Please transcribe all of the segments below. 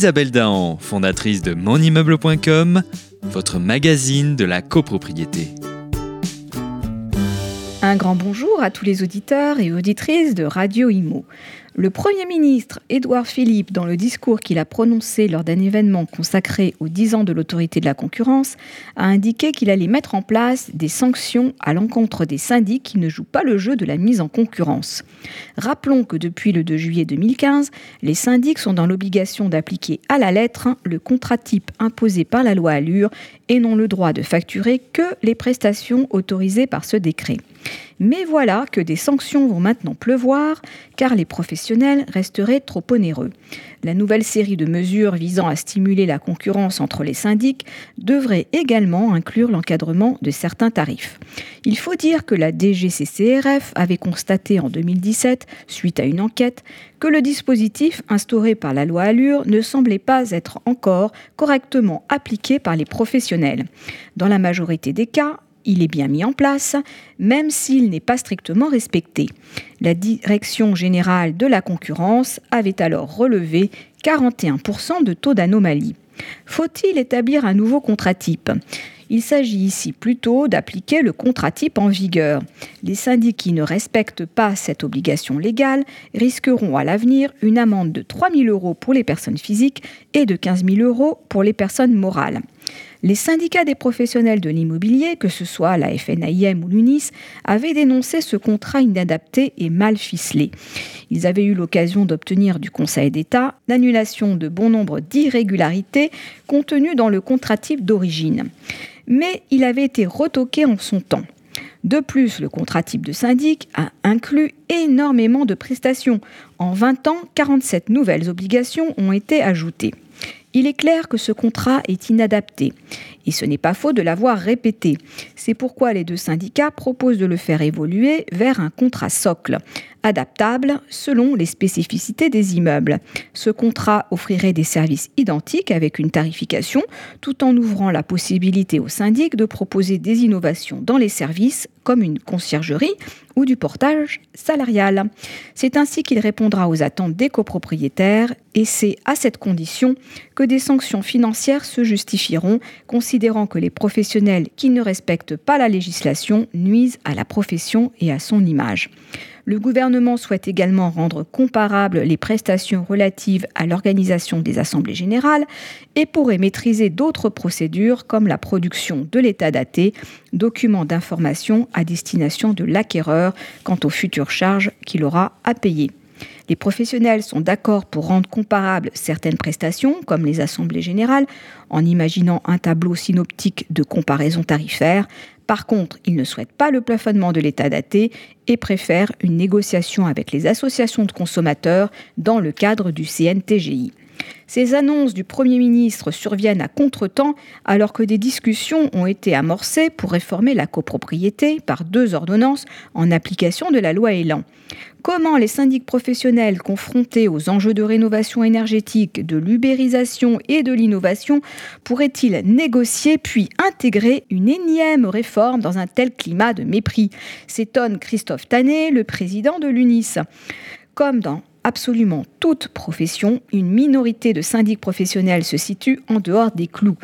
Isabelle Dahan, fondatrice de monimmeuble.com, votre magazine de la copropriété. Un grand bonjour à tous les auditeurs et auditrices de Radio Imo. Le Premier ministre Édouard Philippe, dans le discours qu'il a prononcé lors d'un événement consacré aux 10 ans de l'autorité de la concurrence, a indiqué qu'il allait mettre en place des sanctions à l'encontre des syndics qui ne jouent pas le jeu de la mise en concurrence. Rappelons que depuis le 2 juillet 2015, les syndics sont dans l'obligation d'appliquer à la lettre le contrat type imposé par la loi Allure et n'ont le droit de facturer que les prestations autorisées par ce décret. Mais voilà que des sanctions vont maintenant pleuvoir, car les professionnels resteraient trop onéreux. La nouvelle série de mesures visant à stimuler la concurrence entre les syndics devrait également inclure l'encadrement de certains tarifs. Il faut dire que la DGCCRF avait constaté en 2017, suite à une enquête, que le dispositif instauré par la loi Allure ne semblait pas être encore correctement appliqué par les professionnels. Dans la majorité des cas, il est bien mis en place, même s'il n'est pas strictement respecté. La Direction générale de la concurrence avait alors relevé 41% de taux d'anomalie. Faut-il établir un nouveau contrat type il s'agit ici plutôt d'appliquer le contrat type en vigueur. Les syndics qui ne respectent pas cette obligation légale risqueront à l'avenir une amende de 3 000 euros pour les personnes physiques et de 15 000 euros pour les personnes morales. Les syndicats des professionnels de l'immobilier, que ce soit la FNAIM ou l'UNIS, avaient dénoncé ce contrat inadapté et mal ficelé. Ils avaient eu l'occasion d'obtenir du Conseil d'État l'annulation de bon nombre d'irrégularités contenues dans le contrat type d'origine. Mais il avait été retoqué en son temps. De plus, le contrat type de syndic a inclus énormément de prestations. En 20 ans, 47 nouvelles obligations ont été ajoutées. Il est clair que ce contrat est inadapté, et ce n'est pas faux de l'avoir répété. C'est pourquoi les deux syndicats proposent de le faire évoluer vers un contrat socle, adaptable selon les spécificités des immeubles. Ce contrat offrirait des services identiques avec une tarification, tout en ouvrant la possibilité aux syndics de proposer des innovations dans les services, comme une conciergerie ou du portage salarial. C'est ainsi qu'il répondra aux attentes des copropriétaires et c'est à cette condition que des sanctions financières se justifieront, considérant que les professionnels qui ne respectent pas la législation nuisent à la profession et à son image. Le gouvernement souhaite également rendre comparables les prestations relatives à l'organisation des assemblées générales et pourrait maîtriser d'autres procédures comme la production de l'état daté, document d'information à destination de l'acquéreur quant aux futures charges qu'il aura à payer. Les professionnels sont d'accord pour rendre comparables certaines prestations, comme les assemblées générales, en imaginant un tableau synoptique de comparaison tarifaire. Par contre, ils ne souhaitent pas le plafonnement de l'état daté et préfèrent une négociation avec les associations de consommateurs dans le cadre du CNTGI. Ces annonces du Premier ministre surviennent à contretemps alors que des discussions ont été amorcées pour réformer la copropriété par deux ordonnances en application de la loi Elan. Comment les syndics professionnels confrontés aux enjeux de rénovation énergétique, de l'ubérisation et de l'innovation pourraient-ils négocier puis intégrer une énième réforme dans un tel climat de mépris? S'étonne Christophe Tanet, le président de l'UNIS. Comme dans absolument toute profession, une minorité de syndics professionnels se situe en dehors des clous.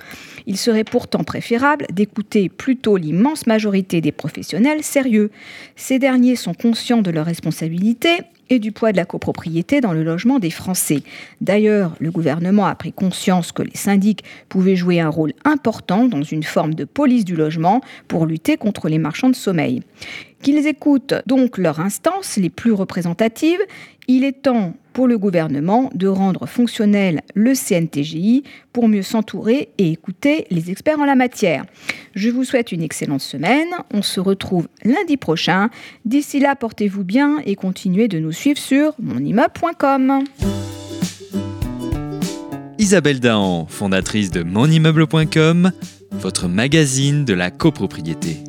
Il serait pourtant préférable d'écouter plutôt l'immense majorité des professionnels sérieux. Ces derniers sont conscients de leurs responsabilités et du poids de la copropriété dans le logement des Français. D'ailleurs, le gouvernement a pris conscience que les syndics pouvaient jouer un rôle important dans une forme de police du logement pour lutter contre les marchands de sommeil. Qu'ils écoutent donc leurs instances les plus représentatives, il est temps pour le gouvernement de rendre fonctionnel le CNTGI pour mieux s'entourer et écouter les experts en la matière. Je vous souhaite une excellente semaine. On se retrouve lundi prochain. D'ici là, portez-vous bien et continuez de nous suivre sur monimmeuble.com. Isabelle Dahan, fondatrice de monimmeuble.com, votre magazine de la copropriété.